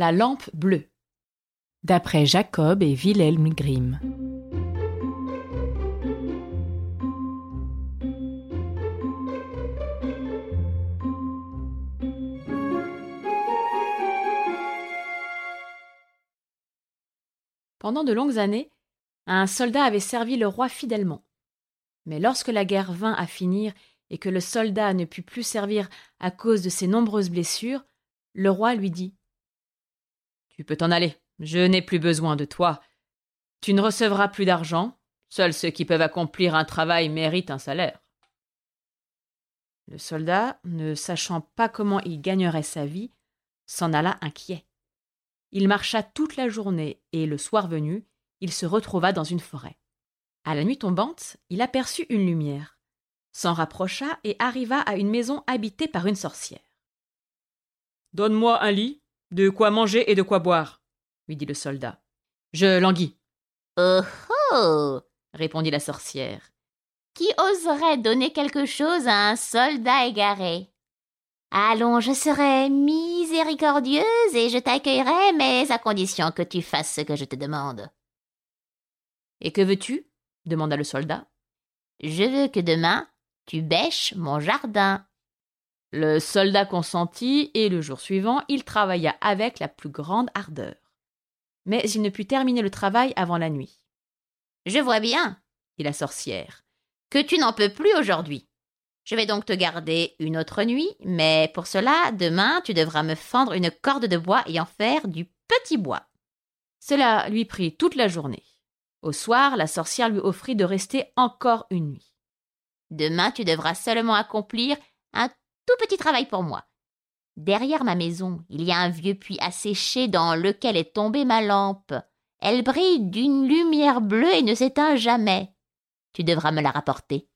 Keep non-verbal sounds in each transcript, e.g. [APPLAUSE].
La lampe bleue. D'après Jacob et Wilhelm Grimm. Pendant de longues années, un soldat avait servi le roi fidèlement. Mais lorsque la guerre vint à finir et que le soldat ne put plus servir à cause de ses nombreuses blessures, le roi lui dit Tu peux t'en aller, je n'ai plus besoin de toi. Tu ne recevras plus d'argent, seuls ceux qui peuvent accomplir un travail méritent un salaire. Le soldat, ne sachant pas comment il gagnerait sa vie, s'en alla inquiet. Il marcha toute la journée et, le soir venu, il se retrouva dans une forêt. À la nuit tombante, il aperçut une lumière, s'en rapprocha et arriva à une maison habitée par une sorcière. Donne-moi un lit, de quoi manger et de quoi boire, lui dit le soldat. Je languis. Oh oh répondit la sorcière. Qui oserait donner quelque chose à un soldat égaré? Allons, je serai miséricordieuse et je t'accueillerai, mais à condition que tu fasses ce que je te demande. Et que veux-tu? demanda le soldat. Je veux que demain tu bêches mon jardin. Le soldat consentit, et le jour suivant, il travailla avec la plus grande ardeur. Mais il ne put terminer le travail avant la nuit. Je vois bien, dit la sorcière, que tu n'en peux plus aujourd'hui. Je vais donc te garder une autre nuit, mais pour cela, demain, tu devras me fendre une corde de bois et en faire du petit bois. Cela lui prit toute la journée. Au soir, la sorcière lui offrit de rester encore une nuit. Demain, tu devras seulement accomplir un tout petit travail pour moi. Derrière ma maison, il y a un vieux puits asséché dans lequel est tombée ma lampe. Elle brille d'une lumière bleue et ne s'éteint jamais. Tu devras me la rapporter.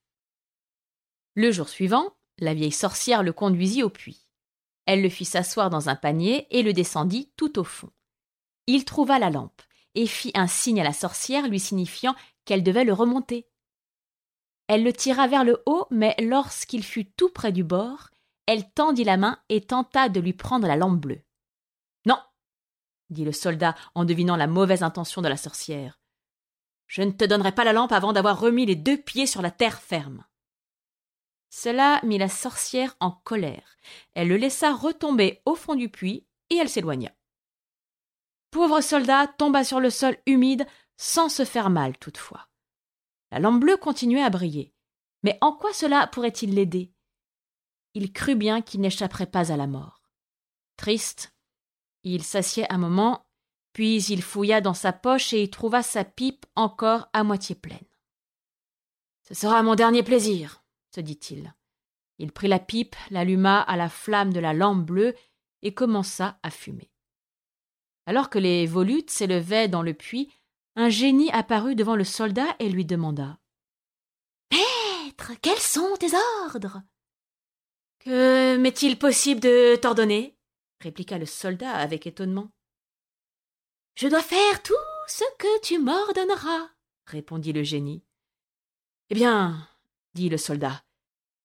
Le jour suivant, la vieille sorcière le conduisit au puits. Elle le fit s'asseoir dans un panier et le descendit tout au fond. Il trouva la lampe et fit un signe à la sorcière lui signifiant qu'elle devait le remonter. Elle le tira vers le haut, mais lorsqu'il fut tout près du bord, elle tendit la main et tenta de lui prendre la lampe bleue. Non, dit le soldat en devinant la mauvaise intention de la sorcière. Je ne te donnerai pas la lampe avant d'avoir remis les deux pieds sur la terre ferme. Cela mit la sorcière en colère. Elle le laissa retomber au fond du puits et elle s'éloigna. Pauvre soldat tomba sur le sol humide sans se faire mal toutefois. La lampe bleue continuait à briller. Mais en quoi cela pourrait-il l'aider? Il crut bien qu'il n'échapperait pas à la mort. Triste, il s'assied un moment, puis il fouilla dans sa poche et y trouva sa pipe encore à moitié pleine. Ce sera mon dernier plaisir, se dit-il. Il prit la pipe, l'alluma à la flamme de la lampe bleue et commença à fumer. Alors que les volutes s'élevaient dans le puits, un génie apparut devant le soldat et lui demanda Maître, quels sont tes ordres? Que m'est-il possible de t'ordonner? répliqua le soldat avec étonnement. Je dois faire tout ce que tu m'ordonneras, répondit le génie. Eh bien, dit le soldat,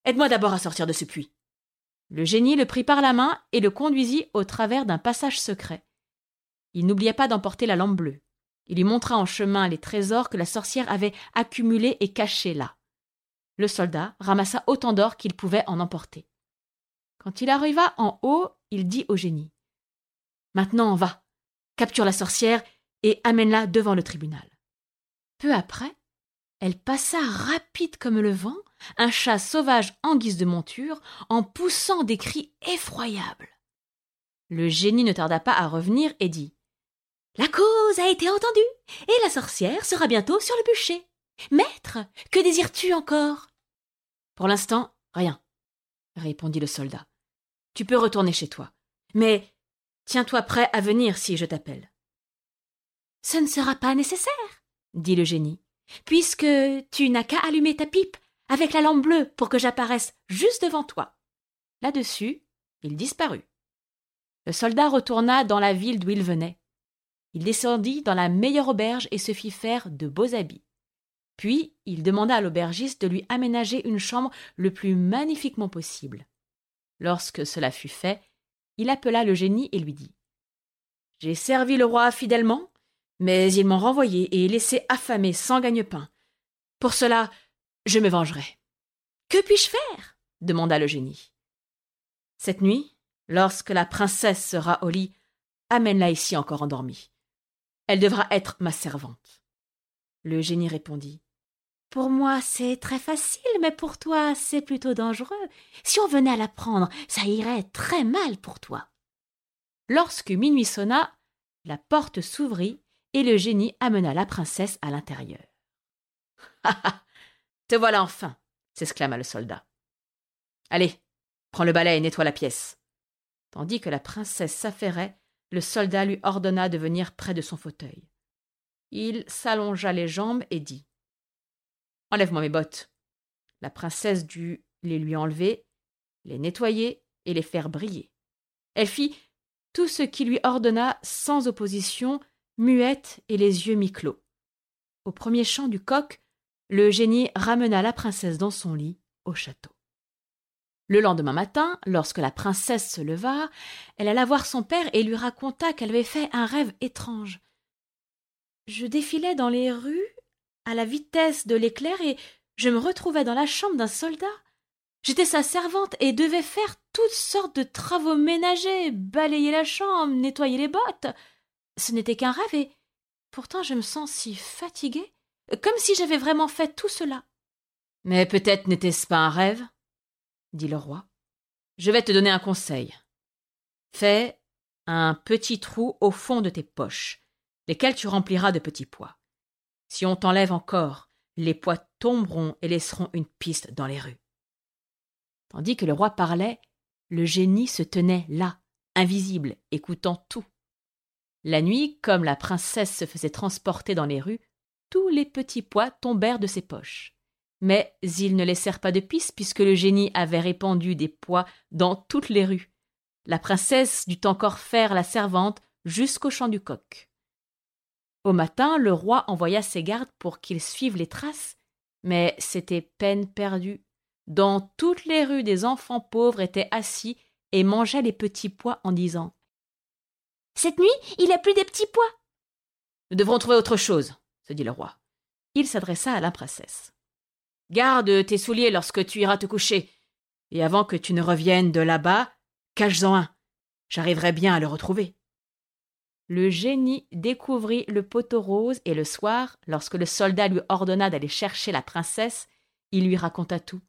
Aide-moi d'abord à sortir de ce puits. Le génie le prit par la main et le conduisit au travers d'un passage secret. Il n'oublia pas d'emporter la lampe bleue. Il lui montra en chemin les trésors que la sorcière avait accumulés et cachés là. Le soldat ramassa autant d'or qu'il pouvait en emporter. Quand il arriva en haut, il dit au génie Maintenant, va, capture la sorcière et amène-la devant le tribunal. Peu après, elle passa rapide comme le vent, un chat sauvage en guise de monture, en poussant des cris effroyables. Le génie ne tarda pas à revenir et dit La cause a été entendue, et la sorcière sera bientôt sur le bûcher. Maître, que désires-tu encore? Pour l'instant, rien, répondit le soldat. Tu peux retourner chez toi. Mais tiens-toi prêt à venir si je t'appelle. Ce ne sera pas nécessaire, dit le génie puisque tu n'as qu'à allumer ta pipe avec la lampe bleue pour que j'apparaisse juste devant toi. Là-dessus, il disparut. Le soldat retourna dans la ville d'où il venait. Il descendit dans la meilleure auberge et se fit faire de beaux habits. Puis il demanda à l'aubergiste de lui aménager une chambre le plus magnifiquement possible. Lorsque cela fut fait, il appela le génie et lui dit J'ai servi le roi fidèlement, mais ils m'ont renvoyé et laissé affamé sans gagne-pain. Pour cela, je me vengerai. Que puis-je faire? demanda le génie. Cette nuit, lorsque la princesse sera au lit, amène-la ici encore endormie. Elle devra être ma servante. Le génie répondit. Pour moi, c'est très facile, mais pour toi, c'est plutôt dangereux. Si on venait à la prendre, ça irait très mal pour toi. Lorsque minuit sonna, la porte s'ouvrit et le génie amena la princesse à l'intérieur. [LAUGHS] Ah Te voilà enfin s'exclama le soldat. Allez, prends le balai et nettoie la pièce. Tandis que la princesse s'affairait, le soldat lui ordonna de venir près de son fauteuil. Il s'allongea les jambes et dit Enlève-moi mes bottes. La princesse dut les lui enlever, les nettoyer et les faire briller. Elle fit tout ce qui lui ordonna sans opposition, muette et les yeux mi-clos. Au premier chant du coq, le génie ramena la princesse dans son lit au château. Le lendemain matin, lorsque la princesse se leva, elle alla voir son père et lui raconta qu'elle avait fait un rêve étrange. Je défilais dans les rues à la vitesse de l'éclair et je me retrouvais dans la chambre d'un soldat. J'étais sa servante et devais faire toutes sortes de travaux ménagers, balayer la chambre, nettoyer les bottes. Ce n'était qu'un rêve et pourtant je me sens si fatiguée, comme si j'avais vraiment fait tout cela. Mais peut-être n'était-ce pas un rêve, dit le roi. Je vais te donner un conseil. Fais un petit trou au fond de tes poches, lesquels tu rempliras de petits pois. Si on t'enlève encore, les pois tomberont et laisseront une piste dans les rues. Tandis que le roi parlait, le génie se tenait là, invisible, écoutant tout. La nuit, comme la princesse se faisait transporter dans les rues, tous les petits pois tombèrent de ses poches. Mais ils ne laissèrent pas de piste puisque le génie avait répandu des pois dans toutes les rues. La princesse dut encore faire la servante jusqu'au champ du coq. Au matin, le roi envoya ses gardes pour qu'ils suivent les traces, mais c'était peine perdue. Dans toutes les rues, des enfants pauvres étaient assis et mangeaient les petits pois en disant Cette nuit, il a plus des petits pois. Nous devrons trouver autre chose, se dit le roi. Il s'adressa à la princesse. Garde tes souliers lorsque tu iras te coucher, et avant que tu ne reviennes de là-bas, cache-en un. J'arriverai bien à le retrouver. Le génie découvrit le poteau rose et le soir, lorsque le soldat lui ordonna d'aller chercher la princesse, il lui raconta tout.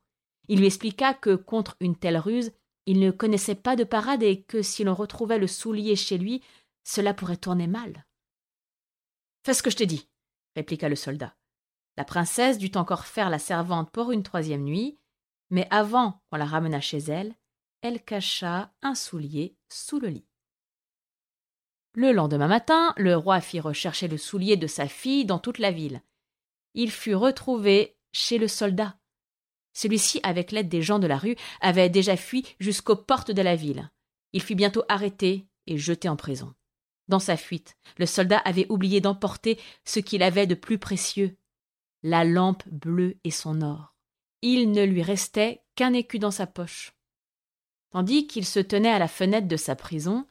Il lui expliqua que contre une telle ruse, il ne connaissait pas de parade et que si l'on retrouvait le soulier chez lui, cela pourrait tourner mal. Fais ce que je t'ai dit, répliqua le soldat. La princesse dut encore faire la servante pour une troisième nuit, mais avant qu'on la ramenât chez elle, elle cacha un soulier sous le lit. Le lendemain matin, le roi fit rechercher le soulier de sa fille dans toute la ville. Il fut retrouvé chez le soldat. Celui-ci, avec l'aide des gens de la rue, avait déjà fui jusqu'aux portes de la ville. Il fut bientôt arrêté et jeté en prison. Dans sa fuite, le soldat avait oublié d'emporter ce qu'il avait de plus précieux, la lampe bleue et son or. Il ne lui restait qu'un écu dans sa poche. Tandis qu'il se tenait à la fenêtre de sa prison,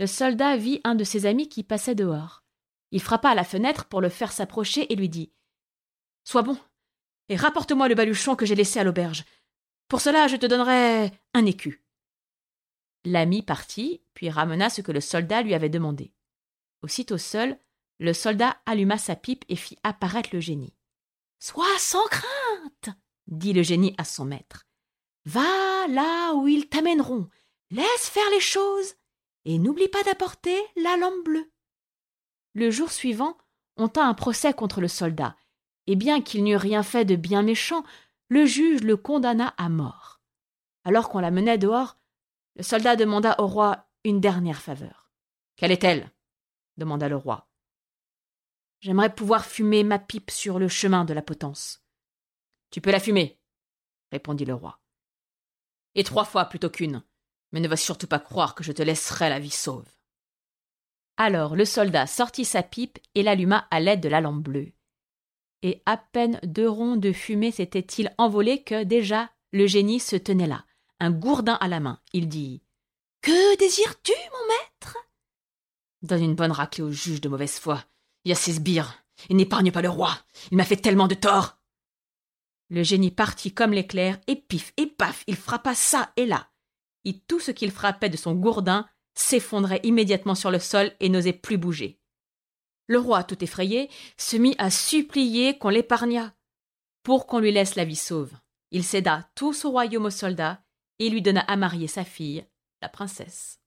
le soldat vit un de ses amis qui passait dehors. Il frappa à la fenêtre pour le faire s'approcher et lui dit Sois bon, et rapporte-moi le baluchon que j'ai laissé à l'auberge. Pour cela, je te donnerai un écu. L'ami partit, puis ramena ce que le soldat lui avait demandé. Aussitôt seul, le soldat alluma sa pipe et fit apparaître le génie. Sois sans crainte, dit le génie à son maître. Va là où ils t'amèneront. Laisse faire les choses et n'oublie pas d'apporter la lampe bleue. Le jour suivant, on tint un procès contre le soldat, et bien qu'il n'eût rien fait de bien méchant, le juge le condamna à mort. Alors qu'on la menait dehors, le soldat demanda au roi une dernière faveur. Quelle est-elle? demanda le roi. J'aimerais pouvoir fumer ma pipe sur le chemin de la potence. Tu peux la fumer, répondit le roi. Et trois fois plutôt qu'une, mais ne va surtout pas croire que je te laisserai la vie sauve. Alors le soldat sortit sa pipe et l'alluma à l'aide de la lampe bleue. Et à peine deux ronds de fumée s'étaient-ils envolés que déjà le génie se tenait là, un gourdin à la main. Il dit Que désires-tu, mon maître? Donne une bonne raclée au juge de mauvaise foi. Il y a ses sbires. Il n'épargne pas le roi. Il m'a fait tellement de tort. Le génie partit comme l'éclair, et pif, et paf, il frappa ça et là. Et tout ce qu'il frappait de son gourdin s'effondrait immédiatement sur le sol et n'osait plus bouger. Le roi, tout effrayé, se mit à supplier qu'on l'épargnât, pour qu'on lui laisse la vie sauve. Il céda tout son royaume aux soldats et lui donna à marier sa fille, la princesse.